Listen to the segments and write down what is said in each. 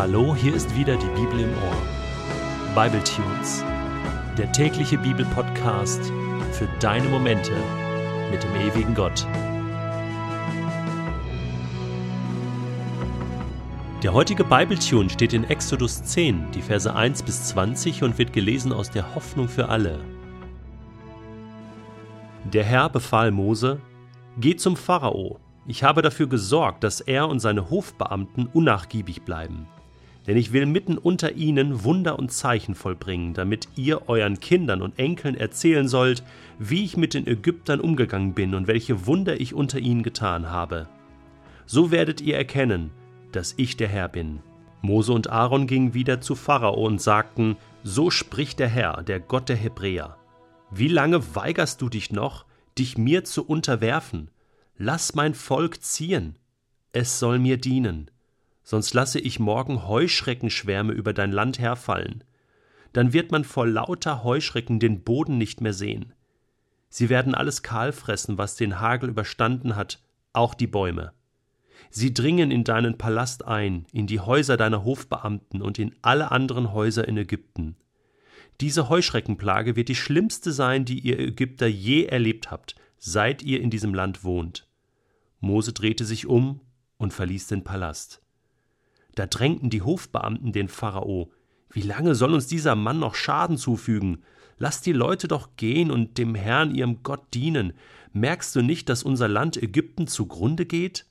Hallo, hier ist wieder die Bibel im Ohr. Bible Tunes, der tägliche Bibelpodcast für deine Momente mit dem ewigen Gott. Der heutige Bibletune steht in Exodus 10, die Verse 1 bis 20 und wird gelesen aus der Hoffnung für alle. Der Herr befahl Mose: Geh zum Pharao. Ich habe dafür gesorgt, dass er und seine Hofbeamten unnachgiebig bleiben. Denn ich will mitten unter ihnen Wunder und Zeichen vollbringen, damit ihr euren Kindern und Enkeln erzählen sollt, wie ich mit den Ägyptern umgegangen bin und welche Wunder ich unter ihnen getan habe. So werdet ihr erkennen, dass ich der Herr bin. Mose und Aaron gingen wieder zu Pharao und sagten, So spricht der Herr, der Gott der Hebräer. Wie lange weigerst du dich noch, dich mir zu unterwerfen? Lass mein Volk ziehen, es soll mir dienen sonst lasse ich morgen Heuschreckenschwärme über dein Land herfallen. Dann wird man vor lauter Heuschrecken den Boden nicht mehr sehen. Sie werden alles kahl fressen, was den Hagel überstanden hat, auch die Bäume. Sie dringen in deinen Palast ein, in die Häuser deiner Hofbeamten und in alle anderen Häuser in Ägypten. Diese Heuschreckenplage wird die schlimmste sein, die ihr Ägypter je erlebt habt, seit ihr in diesem Land wohnt. Mose drehte sich um und verließ den Palast. Da drängten die Hofbeamten den Pharao. Wie lange soll uns dieser Mann noch Schaden zufügen? Lass die Leute doch gehen und dem Herrn ihrem Gott dienen. Merkst du nicht, dass unser Land Ägypten zugrunde geht?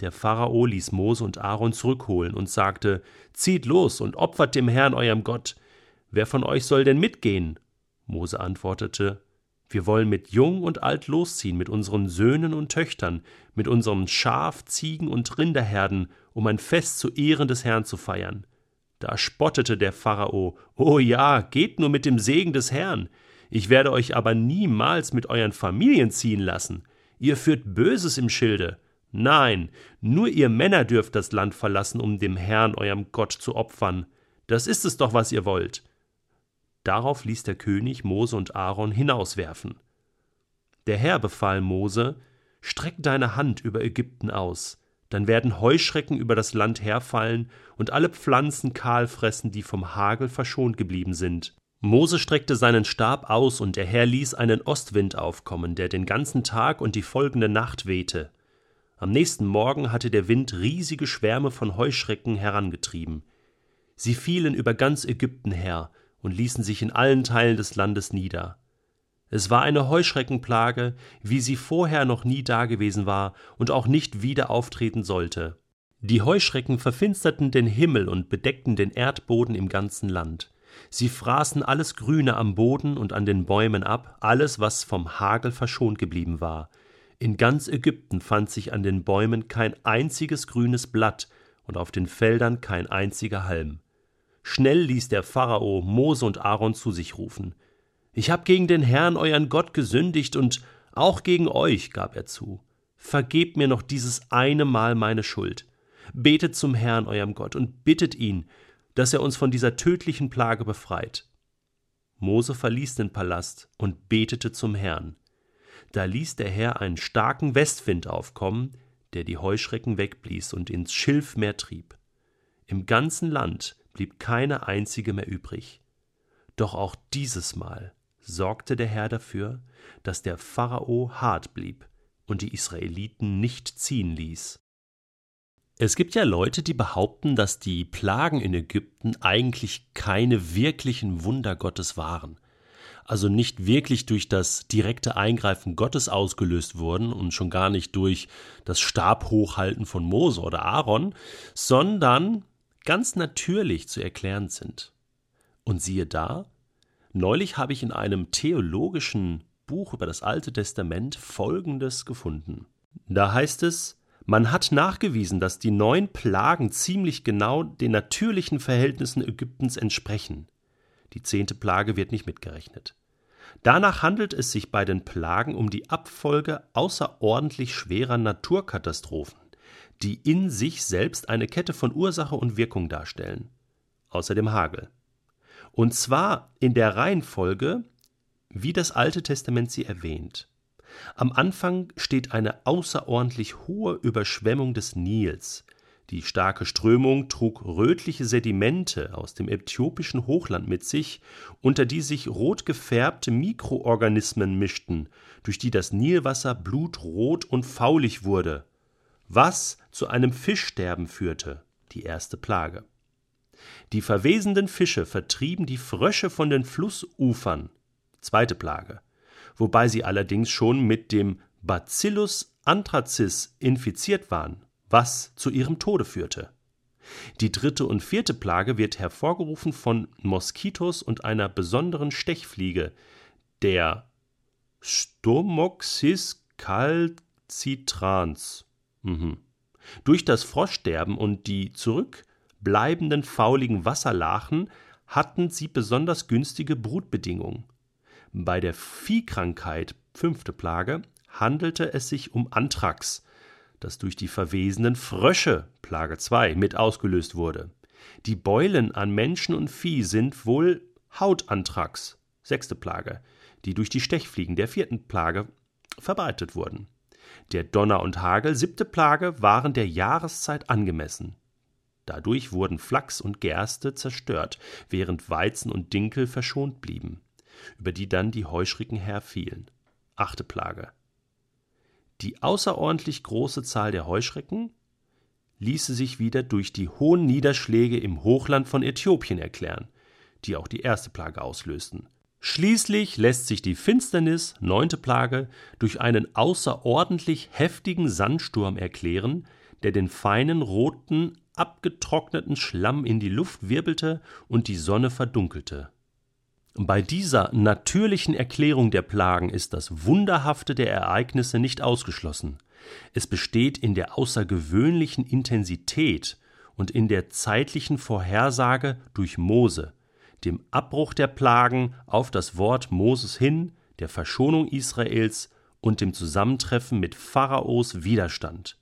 Der Pharao ließ Mose und Aaron zurückholen und sagte: Zieht los und opfert dem Herrn eurem Gott. Wer von euch soll denn mitgehen? Mose antwortete: wir wollen mit Jung und Alt losziehen, mit unseren Söhnen und Töchtern, mit unseren Schaf, Ziegen und Rinderherden, um ein Fest zu Ehren des Herrn zu feiern. Da spottete der Pharao, O ja, geht nur mit dem Segen des Herrn. Ich werde euch aber niemals mit euren Familien ziehen lassen. Ihr führt Böses im Schilde. Nein, nur ihr Männer dürft das Land verlassen, um dem Herrn eurem Gott zu opfern. Das ist es doch, was ihr wollt. Darauf ließ der König Mose und Aaron hinauswerfen. Der Herr befahl Mose, Streck deine Hand über Ägypten aus, dann werden Heuschrecken über das Land herfallen und alle Pflanzen kahl fressen, die vom Hagel verschont geblieben sind. Mose streckte seinen Stab aus, und der Herr ließ einen Ostwind aufkommen, der den ganzen Tag und die folgende Nacht wehte. Am nächsten Morgen hatte der Wind riesige Schwärme von Heuschrecken herangetrieben. Sie fielen über ganz Ägypten her, und ließen sich in allen Teilen des Landes nieder. Es war eine Heuschreckenplage, wie sie vorher noch nie dagewesen war und auch nicht wieder auftreten sollte. Die Heuschrecken verfinsterten den Himmel und bedeckten den Erdboden im ganzen Land. Sie fraßen alles Grüne am Boden und an den Bäumen ab, alles, was vom Hagel verschont geblieben war. In ganz Ägypten fand sich an den Bäumen kein einziges grünes Blatt und auf den Feldern kein einziger Halm. Schnell ließ der Pharao Mose und Aaron zu sich rufen. Ich hab gegen den Herrn euren Gott gesündigt und auch gegen euch, gab er zu. Vergebt mir noch dieses eine Mal meine Schuld. Betet zum Herrn eurem Gott und bittet ihn, dass er uns von dieser tödlichen Plage befreit. Mose verließ den Palast und betete zum Herrn. Da ließ der Herr einen starken Westwind aufkommen, der die Heuschrecken wegblies und ins Schilfmeer trieb. Im ganzen Land blieb keine einzige mehr übrig. Doch auch dieses Mal sorgte der Herr dafür, dass der Pharao hart blieb und die Israeliten nicht ziehen ließ. Es gibt ja Leute, die behaupten, dass die Plagen in Ägypten eigentlich keine wirklichen Wunder Gottes waren, also nicht wirklich durch das direkte Eingreifen Gottes ausgelöst wurden und schon gar nicht durch das Stabhochhalten von Mose oder Aaron, sondern ganz natürlich zu erklären sind. Und siehe da, neulich habe ich in einem theologischen Buch über das Alte Testament Folgendes gefunden. Da heißt es, man hat nachgewiesen, dass die neun Plagen ziemlich genau den natürlichen Verhältnissen Ägyptens entsprechen. Die zehnte Plage wird nicht mitgerechnet. Danach handelt es sich bei den Plagen um die Abfolge außerordentlich schwerer Naturkatastrophen, die in sich selbst eine Kette von Ursache und Wirkung darstellen, außer dem Hagel. Und zwar in der Reihenfolge, wie das Alte Testament sie erwähnt. Am Anfang steht eine außerordentlich hohe Überschwemmung des Nils, Die starke Strömung trug rötliche Sedimente aus dem äthiopischen Hochland mit sich, unter die sich rot gefärbte Mikroorganismen mischten, durch die das Nilwasser blutrot und faulig wurde, was zu einem Fischsterben führte, die erste Plage. Die verwesenden Fische vertrieben die Frösche von den Flussufern, zweite Plage, wobei sie allerdings schon mit dem Bacillus anthracis infiziert waren, was zu ihrem Tode führte. Die dritte und vierte Plage wird hervorgerufen von Moskitos und einer besonderen Stechfliege, der Stomoxys calcitrans. Mhm. Durch das Froschsterben und die zurückbleibenden fauligen Wasserlachen hatten sie besonders günstige Brutbedingungen. Bei der Viehkrankheit, fünfte Plage, handelte es sich um Anthrax, das durch die verwesenen Frösche, Plage 2, mit ausgelöst wurde. Die Beulen an Menschen und Vieh sind wohl Hautanthrax, sechste Plage, die durch die Stechfliegen der vierten Plage verbreitet wurden. Der Donner und Hagel, siebte Plage, waren der Jahreszeit angemessen. Dadurch wurden Flachs und Gerste zerstört, während Weizen und Dinkel verschont blieben, über die dann die Heuschrecken herfielen. Achte Plage. Die außerordentlich große Zahl der Heuschrecken ließe sich wieder durch die hohen Niederschläge im Hochland von Äthiopien erklären, die auch die erste Plage auslösten. Schließlich lässt sich die Finsternis, neunte Plage, durch einen außerordentlich heftigen Sandsturm erklären, der den feinen roten, abgetrockneten Schlamm in die Luft wirbelte und die Sonne verdunkelte. Bei dieser natürlichen Erklärung der Plagen ist das Wunderhafte der Ereignisse nicht ausgeschlossen. Es besteht in der außergewöhnlichen Intensität und in der zeitlichen Vorhersage durch Mose, dem Abbruch der Plagen auf das Wort Moses hin, der Verschonung Israels und dem Zusammentreffen mit Pharaos Widerstand.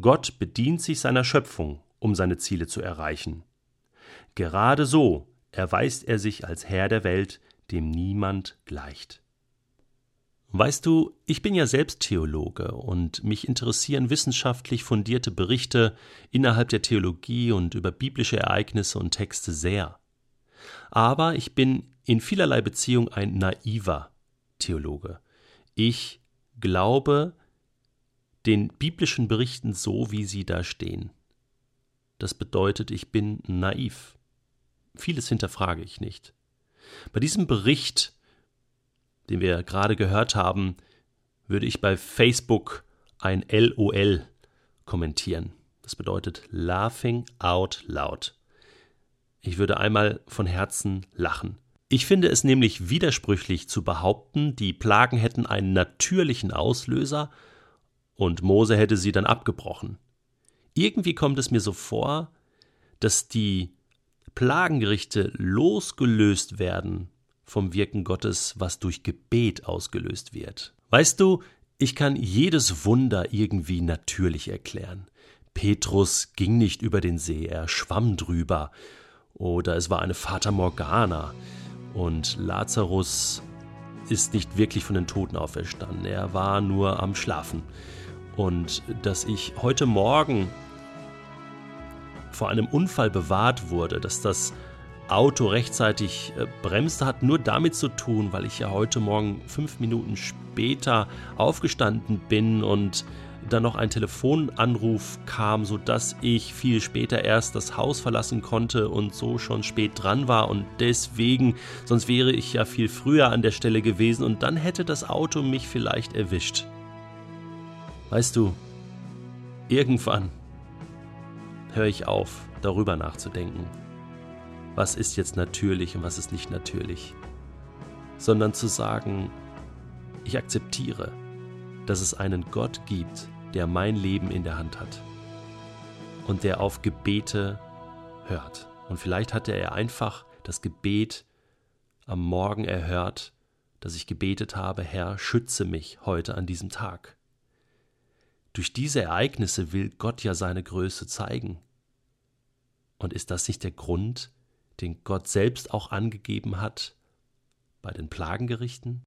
Gott bedient sich seiner Schöpfung, um seine Ziele zu erreichen. Gerade so erweist er sich als Herr der Welt, dem niemand gleicht. Weißt du, ich bin ja selbst Theologe und mich interessieren wissenschaftlich fundierte Berichte innerhalb der Theologie und über biblische Ereignisse und Texte sehr. Aber ich bin in vielerlei Beziehung ein naiver Theologe. Ich glaube den biblischen Berichten so, wie sie da stehen. Das bedeutet, ich bin naiv. Vieles hinterfrage ich nicht. Bei diesem Bericht, den wir gerade gehört haben, würde ich bei Facebook ein LOL kommentieren. Das bedeutet Laughing Out Loud. Ich würde einmal von Herzen lachen. Ich finde es nämlich widersprüchlich zu behaupten, die Plagen hätten einen natürlichen Auslöser und Mose hätte sie dann abgebrochen. Irgendwie kommt es mir so vor, dass die Plagengerichte losgelöst werden vom Wirken Gottes, was durch Gebet ausgelöst wird. Weißt du, ich kann jedes Wunder irgendwie natürlich erklären. Petrus ging nicht über den See, er schwamm drüber. Oder es war eine Fata Morgana. Und Lazarus ist nicht wirklich von den Toten auferstanden, er war nur am Schlafen. Und dass ich heute Morgen vor einem Unfall bewahrt wurde, dass das Auto rechtzeitig äh, bremste, hat nur damit zu tun, weil ich ja heute Morgen fünf Minuten später aufgestanden bin und dann noch ein Telefonanruf kam, sodass ich viel später erst das Haus verlassen konnte und so schon spät dran war und deswegen, sonst wäre ich ja viel früher an der Stelle gewesen und dann hätte das Auto mich vielleicht erwischt. Weißt du, irgendwann höre ich auf, darüber nachzudenken. Was ist jetzt natürlich und was ist nicht natürlich? Sondern zu sagen, ich akzeptiere, dass es einen Gott gibt, der mein Leben in der Hand hat und der auf Gebete hört. Und vielleicht hatte er einfach das Gebet am Morgen erhört, dass ich gebetet habe, Herr, schütze mich heute an diesem Tag. Durch diese Ereignisse will Gott ja seine Größe zeigen. Und ist das nicht der Grund, den Gott selbst auch angegeben hat bei den Plagengerichten?